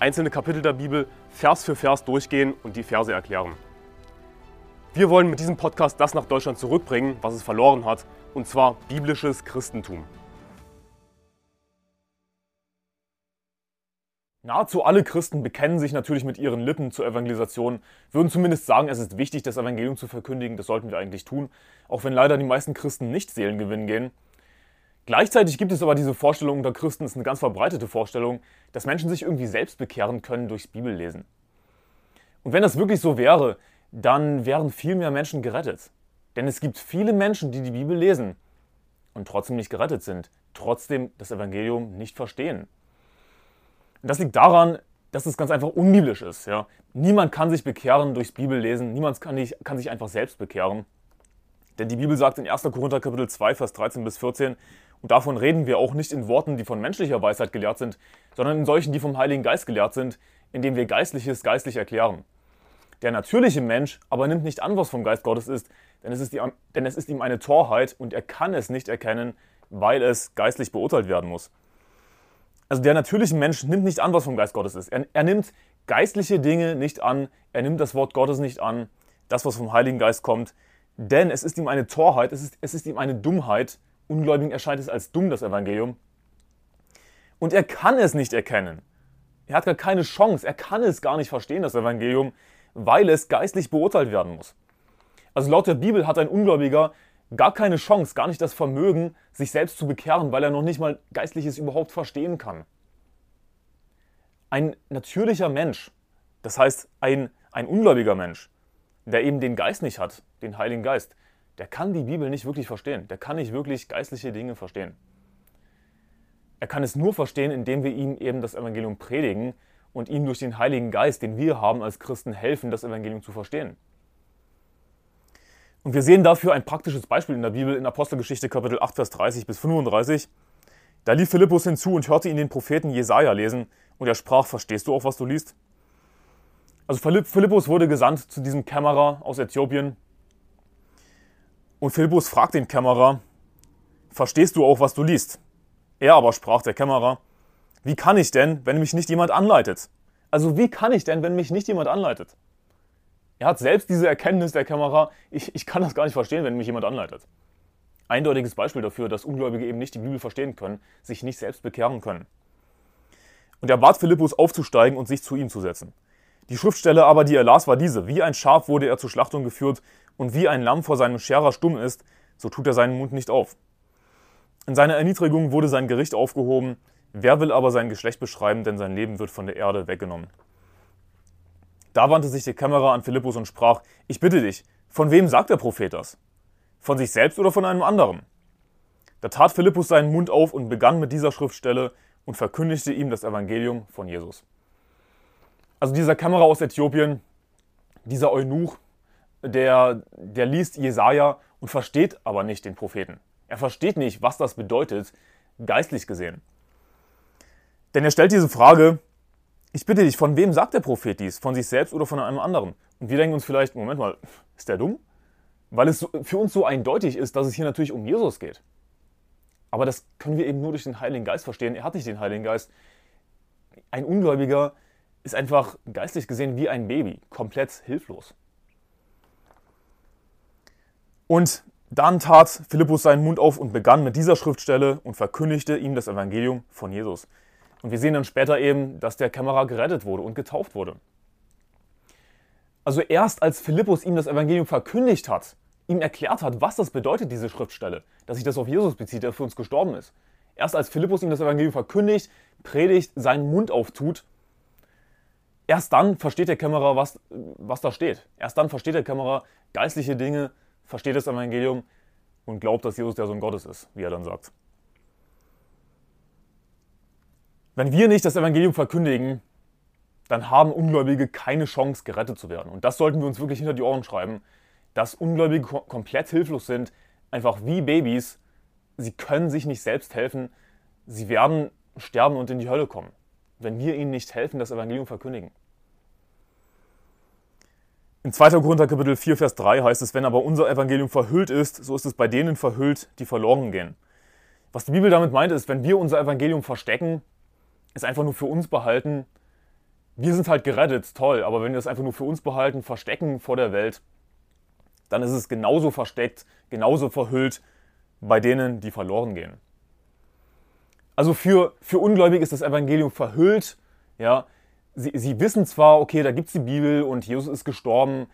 einzelne Kapitel der Bibel Vers für Vers durchgehen und die Verse erklären. Wir wollen mit diesem Podcast das nach Deutschland zurückbringen, was es verloren hat, und zwar biblisches Christentum. Nahezu alle Christen bekennen sich natürlich mit ihren Lippen zur Evangelisation, würden zumindest sagen, es ist wichtig, das Evangelium zu verkündigen, das sollten wir eigentlich tun, auch wenn leider die meisten Christen nicht Seelen gewinnen gehen. Gleichzeitig gibt es aber diese Vorstellung unter Christen, ist eine ganz verbreitete Vorstellung, dass Menschen sich irgendwie selbst bekehren können durchs Bibellesen. Und wenn das wirklich so wäre, dann wären viel mehr Menschen gerettet. Denn es gibt viele Menschen, die die Bibel lesen und trotzdem nicht gerettet sind, trotzdem das Evangelium nicht verstehen. Und das liegt daran, dass es ganz einfach unbiblisch ist. Ja? Niemand kann sich bekehren durchs Bibellesen, niemand kann, nicht, kann sich einfach selbst bekehren. Denn die Bibel sagt in 1. Korinther Kapitel 2, Vers 13 bis 14, und davon reden wir auch nicht in Worten, die von menschlicher Weisheit gelehrt sind, sondern in solchen, die vom Heiligen Geist gelehrt sind, indem wir Geistliches geistlich erklären. Der natürliche Mensch aber nimmt nicht an, was vom Geist Gottes ist, denn es ist, die, denn es ist ihm eine Torheit und er kann es nicht erkennen, weil es geistlich beurteilt werden muss. Also der natürliche Mensch nimmt nicht an, was vom Geist Gottes ist. Er, er nimmt geistliche Dinge nicht an, er nimmt das Wort Gottes nicht an, das, was vom Heiligen Geist kommt, denn es ist ihm eine Torheit, es ist, es ist ihm eine Dummheit, Ungläubigen erscheint es als dumm, das Evangelium. Und er kann es nicht erkennen. Er hat gar keine Chance, er kann es gar nicht verstehen, das Evangelium, weil es geistlich beurteilt werden muss. Also laut der Bibel hat ein Ungläubiger gar keine Chance, gar nicht das Vermögen, sich selbst zu bekehren, weil er noch nicht mal Geistliches überhaupt verstehen kann. Ein natürlicher Mensch, das heißt ein, ein ungläubiger Mensch, der eben den Geist nicht hat, den Heiligen Geist, der kann die Bibel nicht wirklich verstehen. Der kann nicht wirklich geistliche Dinge verstehen. Er kann es nur verstehen, indem wir ihm eben das Evangelium predigen und ihm durch den Heiligen Geist, den wir haben als Christen, helfen, das Evangelium zu verstehen. Und wir sehen dafür ein praktisches Beispiel in der Bibel in Apostelgeschichte Kapitel 8, Vers 30 bis 35. Da lief Philippus hinzu und hörte ihn den Propheten Jesaja lesen und er sprach: Verstehst du auch, was du liest? Also Philippus wurde gesandt zu diesem Kämmerer aus Äthiopien. Und Philippus fragt den Kämmerer: Verstehst du auch, was du liest? Er aber sprach der Kämmerer: Wie kann ich denn, wenn mich nicht jemand anleitet? Also wie kann ich denn, wenn mich nicht jemand anleitet? Er hat selbst diese Erkenntnis der Kämmerer, ich, ich kann das gar nicht verstehen, wenn mich jemand anleitet. Eindeutiges Beispiel dafür, dass Ungläubige eben nicht die Bibel verstehen können, sich nicht selbst bekehren können. Und er bat Philippus aufzusteigen und sich zu ihm zu setzen. Die Schriftstelle aber, die er las, war diese. Wie ein Schaf wurde er zur Schlachtung geführt und wie ein Lamm vor seinem Scherer stumm ist, so tut er seinen Mund nicht auf. In seiner Erniedrigung wurde sein Gericht aufgehoben. Wer will aber sein Geschlecht beschreiben, denn sein Leben wird von der Erde weggenommen. Da wandte sich der Kämmerer an Philippus und sprach, ich bitte dich, von wem sagt der Prophet das? Von sich selbst oder von einem anderen? Da tat Philippus seinen Mund auf und begann mit dieser Schriftstelle und verkündigte ihm das Evangelium von Jesus. Also dieser Kämmerer aus Äthiopien, dieser Eunuch, der, der liest Jesaja und versteht aber nicht den Propheten. Er versteht nicht, was das bedeutet, geistlich gesehen. Denn er stellt diese Frage, ich bitte dich, von wem sagt der Prophet dies? Von sich selbst oder von einem anderen? Und wir denken uns vielleicht, Moment mal, ist der dumm? Weil es für uns so eindeutig ist, dass es hier natürlich um Jesus geht. Aber das können wir eben nur durch den Heiligen Geist verstehen. Er hat nicht den Heiligen Geist. Ein Ungläubiger ist einfach geistlich gesehen wie ein Baby, komplett hilflos. Und dann tat Philippus seinen Mund auf und begann mit dieser Schriftstelle und verkündigte ihm das Evangelium von Jesus. Und wir sehen dann später eben, dass der Kämmerer gerettet wurde und getauft wurde. Also erst als Philippus ihm das Evangelium verkündigt hat, ihm erklärt hat, was das bedeutet, diese Schriftstelle, dass sich das auf Jesus bezieht, der für uns gestorben ist. Erst als Philippus ihm das Evangelium verkündigt, predigt, seinen Mund auftut, erst dann versteht der Kämmerer, was, was da steht. Erst dann versteht der Kämmerer geistliche Dinge, versteht das Evangelium und glaubt, dass Jesus der Sohn Gottes ist, wie er dann sagt. Wenn wir nicht das Evangelium verkündigen, dann haben Ungläubige keine Chance, gerettet zu werden. Und das sollten wir uns wirklich hinter die Ohren schreiben, dass Ungläubige komplett hilflos sind, einfach wie Babys. Sie können sich nicht selbst helfen. Sie werden sterben und in die Hölle kommen, wenn wir ihnen nicht helfen, das Evangelium verkündigen. In 2. Korinther Kapitel 4, Vers 3 heißt es, wenn aber unser Evangelium verhüllt ist, so ist es bei denen verhüllt, die verloren gehen. Was die Bibel damit meint, ist, wenn wir unser Evangelium verstecken, es einfach nur für uns behalten, wir sind halt gerettet, toll, aber wenn wir es einfach nur für uns behalten, verstecken vor der Welt, dann ist es genauso versteckt, genauso verhüllt bei denen, die verloren gehen. Also für, für Ungläubige ist das Evangelium verhüllt, ja, sie, sie wissen zwar, okay, da gibt es die Bibel und Jesus ist gestorben,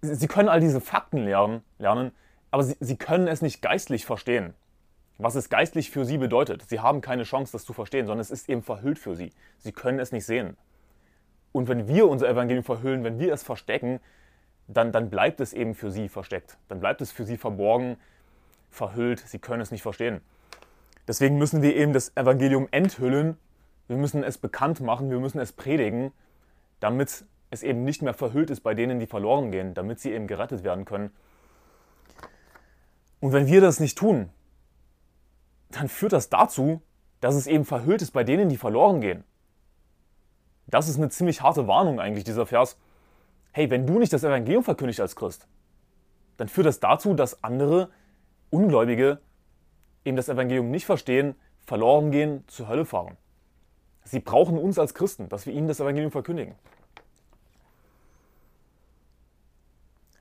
sie, sie können all diese Fakten lernen, lernen aber sie, sie können es nicht geistlich verstehen. Was es geistlich für sie bedeutet. Sie haben keine Chance, das zu verstehen, sondern es ist eben verhüllt für sie. Sie können es nicht sehen. Und wenn wir unser Evangelium verhüllen, wenn wir es verstecken, dann, dann bleibt es eben für sie versteckt. Dann bleibt es für sie verborgen, verhüllt. Sie können es nicht verstehen. Deswegen müssen wir eben das Evangelium enthüllen wir müssen es bekannt machen, wir müssen es predigen, damit es eben nicht mehr verhüllt ist bei denen, die verloren gehen, damit sie eben gerettet werden können. Und wenn wir das nicht tun, dann führt das dazu, dass es eben verhüllt ist bei denen, die verloren gehen. Das ist eine ziemlich harte Warnung eigentlich, dieser Vers. Hey, wenn du nicht das Evangelium verkündigst als Christ, dann führt das dazu, dass andere Ungläubige eben das Evangelium nicht verstehen, verloren gehen, zur Hölle fahren. Sie brauchen uns als Christen, dass wir ihnen das Evangelium verkündigen.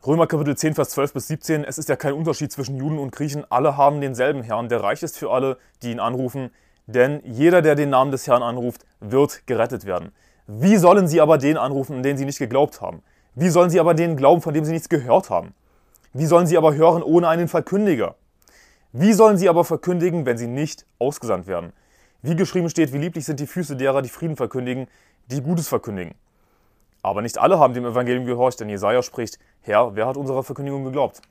Römer Kapitel 10, Vers 12 bis 17. Es ist ja kein Unterschied zwischen Juden und Griechen. Alle haben denselben Herrn, der reich ist für alle, die ihn anrufen. Denn jeder, der den Namen des Herrn anruft, wird gerettet werden. Wie sollen sie aber den anrufen, an den sie nicht geglaubt haben? Wie sollen sie aber den glauben, von dem sie nichts gehört haben? Wie sollen sie aber hören ohne einen Verkündiger? Wie sollen sie aber verkündigen, wenn sie nicht ausgesandt werden? Wie geschrieben steht, wie lieblich sind die Füße derer, die Frieden verkündigen, die Gutes verkündigen. Aber nicht alle haben dem Evangelium gehorcht, denn Jesaja spricht: Herr, wer hat unserer Verkündigung geglaubt?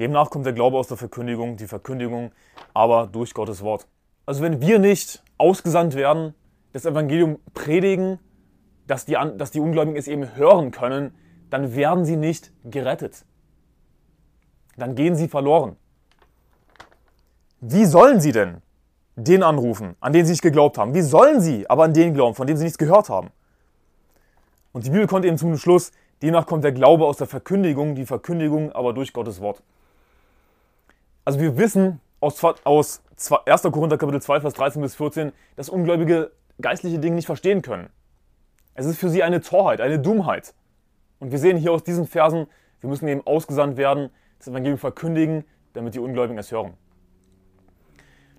Demnach kommt der Glaube aus der Verkündigung, die Verkündigung aber durch Gottes Wort. Also wenn wir nicht ausgesandt werden, das Evangelium predigen, dass die, dass die Ungläubigen es eben hören können, dann werden sie nicht gerettet. Dann gehen sie verloren. Wie sollen sie denn den anrufen, an den sie nicht geglaubt haben. Wie sollen sie aber an den glauben, von dem sie nichts gehört haben? Und die Bibel kommt eben zum Schluss, demnach kommt der Glaube aus der Verkündigung, die Verkündigung aber durch Gottes Wort. Also wir wissen aus, aus 1. Korinther Kapitel 2, Vers 13 bis 14, dass Ungläubige geistliche Dinge nicht verstehen können. Es ist für sie eine Torheit, eine Dummheit. Und wir sehen hier aus diesen Versen, wir müssen eben ausgesandt werden, das Evangelium verkündigen, damit die Ungläubigen es hören.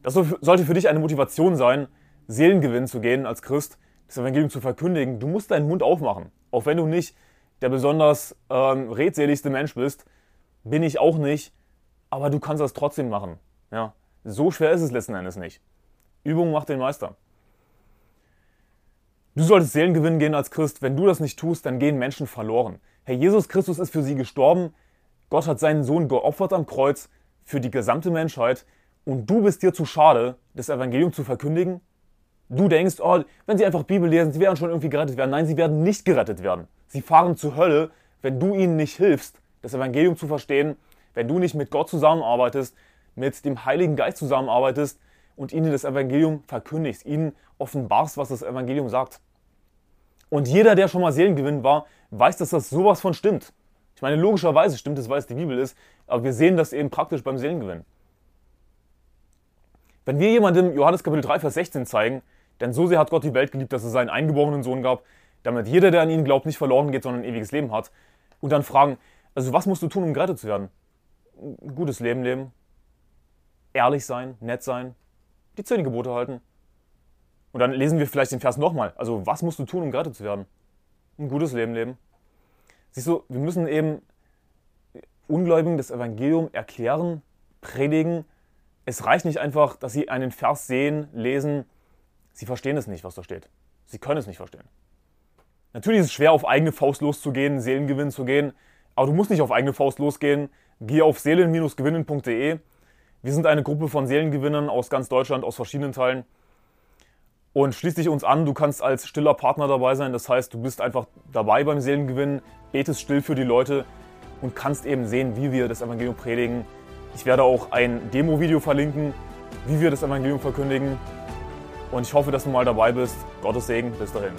Das sollte für dich eine Motivation sein, Seelengewinn zu gehen als Christ, das Evangelium zu verkündigen. Du musst deinen Mund aufmachen. Auch wenn du nicht der besonders ähm, redseligste Mensch bist, bin ich auch nicht, aber du kannst das trotzdem machen. Ja? So schwer ist es letzten Endes nicht. Übung macht den Meister. Du solltest Seelengewinn gehen als Christ. Wenn du das nicht tust, dann gehen Menschen verloren. Herr Jesus Christus ist für sie gestorben. Gott hat seinen Sohn geopfert am Kreuz für die gesamte Menschheit und du bist dir zu schade, das Evangelium zu verkündigen? Du denkst, oh, wenn sie einfach Bibel lesen, sie werden schon irgendwie gerettet werden. Nein, sie werden nicht gerettet werden. Sie fahren zur Hölle, wenn du ihnen nicht hilfst, das Evangelium zu verstehen, wenn du nicht mit Gott zusammenarbeitest, mit dem Heiligen Geist zusammenarbeitest und ihnen das Evangelium verkündigst, ihnen offenbarst, was das Evangelium sagt. Und jeder, der schon mal Seelengewinn war, weiß, dass das sowas von stimmt. Ich meine, logischerweise stimmt es, weil es die Bibel ist, aber wir sehen das eben praktisch beim Seelengewinn. Wenn wir jemandem Johannes Kapitel 3, Vers 16 zeigen, denn so sehr hat Gott die Welt geliebt, dass es seinen eingeborenen Sohn gab, damit jeder, der an ihn glaubt, nicht verloren geht, sondern ein ewiges Leben hat, und dann fragen, also was musst du tun, um gerettet zu werden? Ein gutes Leben leben, ehrlich sein, nett sein, die zehn Gebote halten. Und dann lesen wir vielleicht den Vers nochmal. Also was musst du tun, um gerettet zu werden? Ein gutes Leben leben. Siehst du, wir müssen eben Ungläubigen das Evangelium erklären, predigen, es reicht nicht einfach, dass sie einen Vers sehen, lesen, sie verstehen es nicht, was da steht. Sie können es nicht verstehen. Natürlich ist es schwer, auf eigene Faust loszugehen, Seelengewinn zu gehen, aber du musst nicht auf eigene Faust losgehen. Geh auf seelen-gewinnen.de. Wir sind eine Gruppe von Seelengewinnern aus ganz Deutschland, aus verschiedenen Teilen. Und schließ dich uns an, du kannst als stiller Partner dabei sein. Das heißt, du bist einfach dabei beim Seelengewinn, betest still für die Leute und kannst eben sehen, wie wir das Evangelium predigen. Ich werde auch ein Demo-Video verlinken, wie wir das Evangelium verkündigen. Und ich hoffe, dass du mal dabei bist. Gottes Segen. Bis dahin.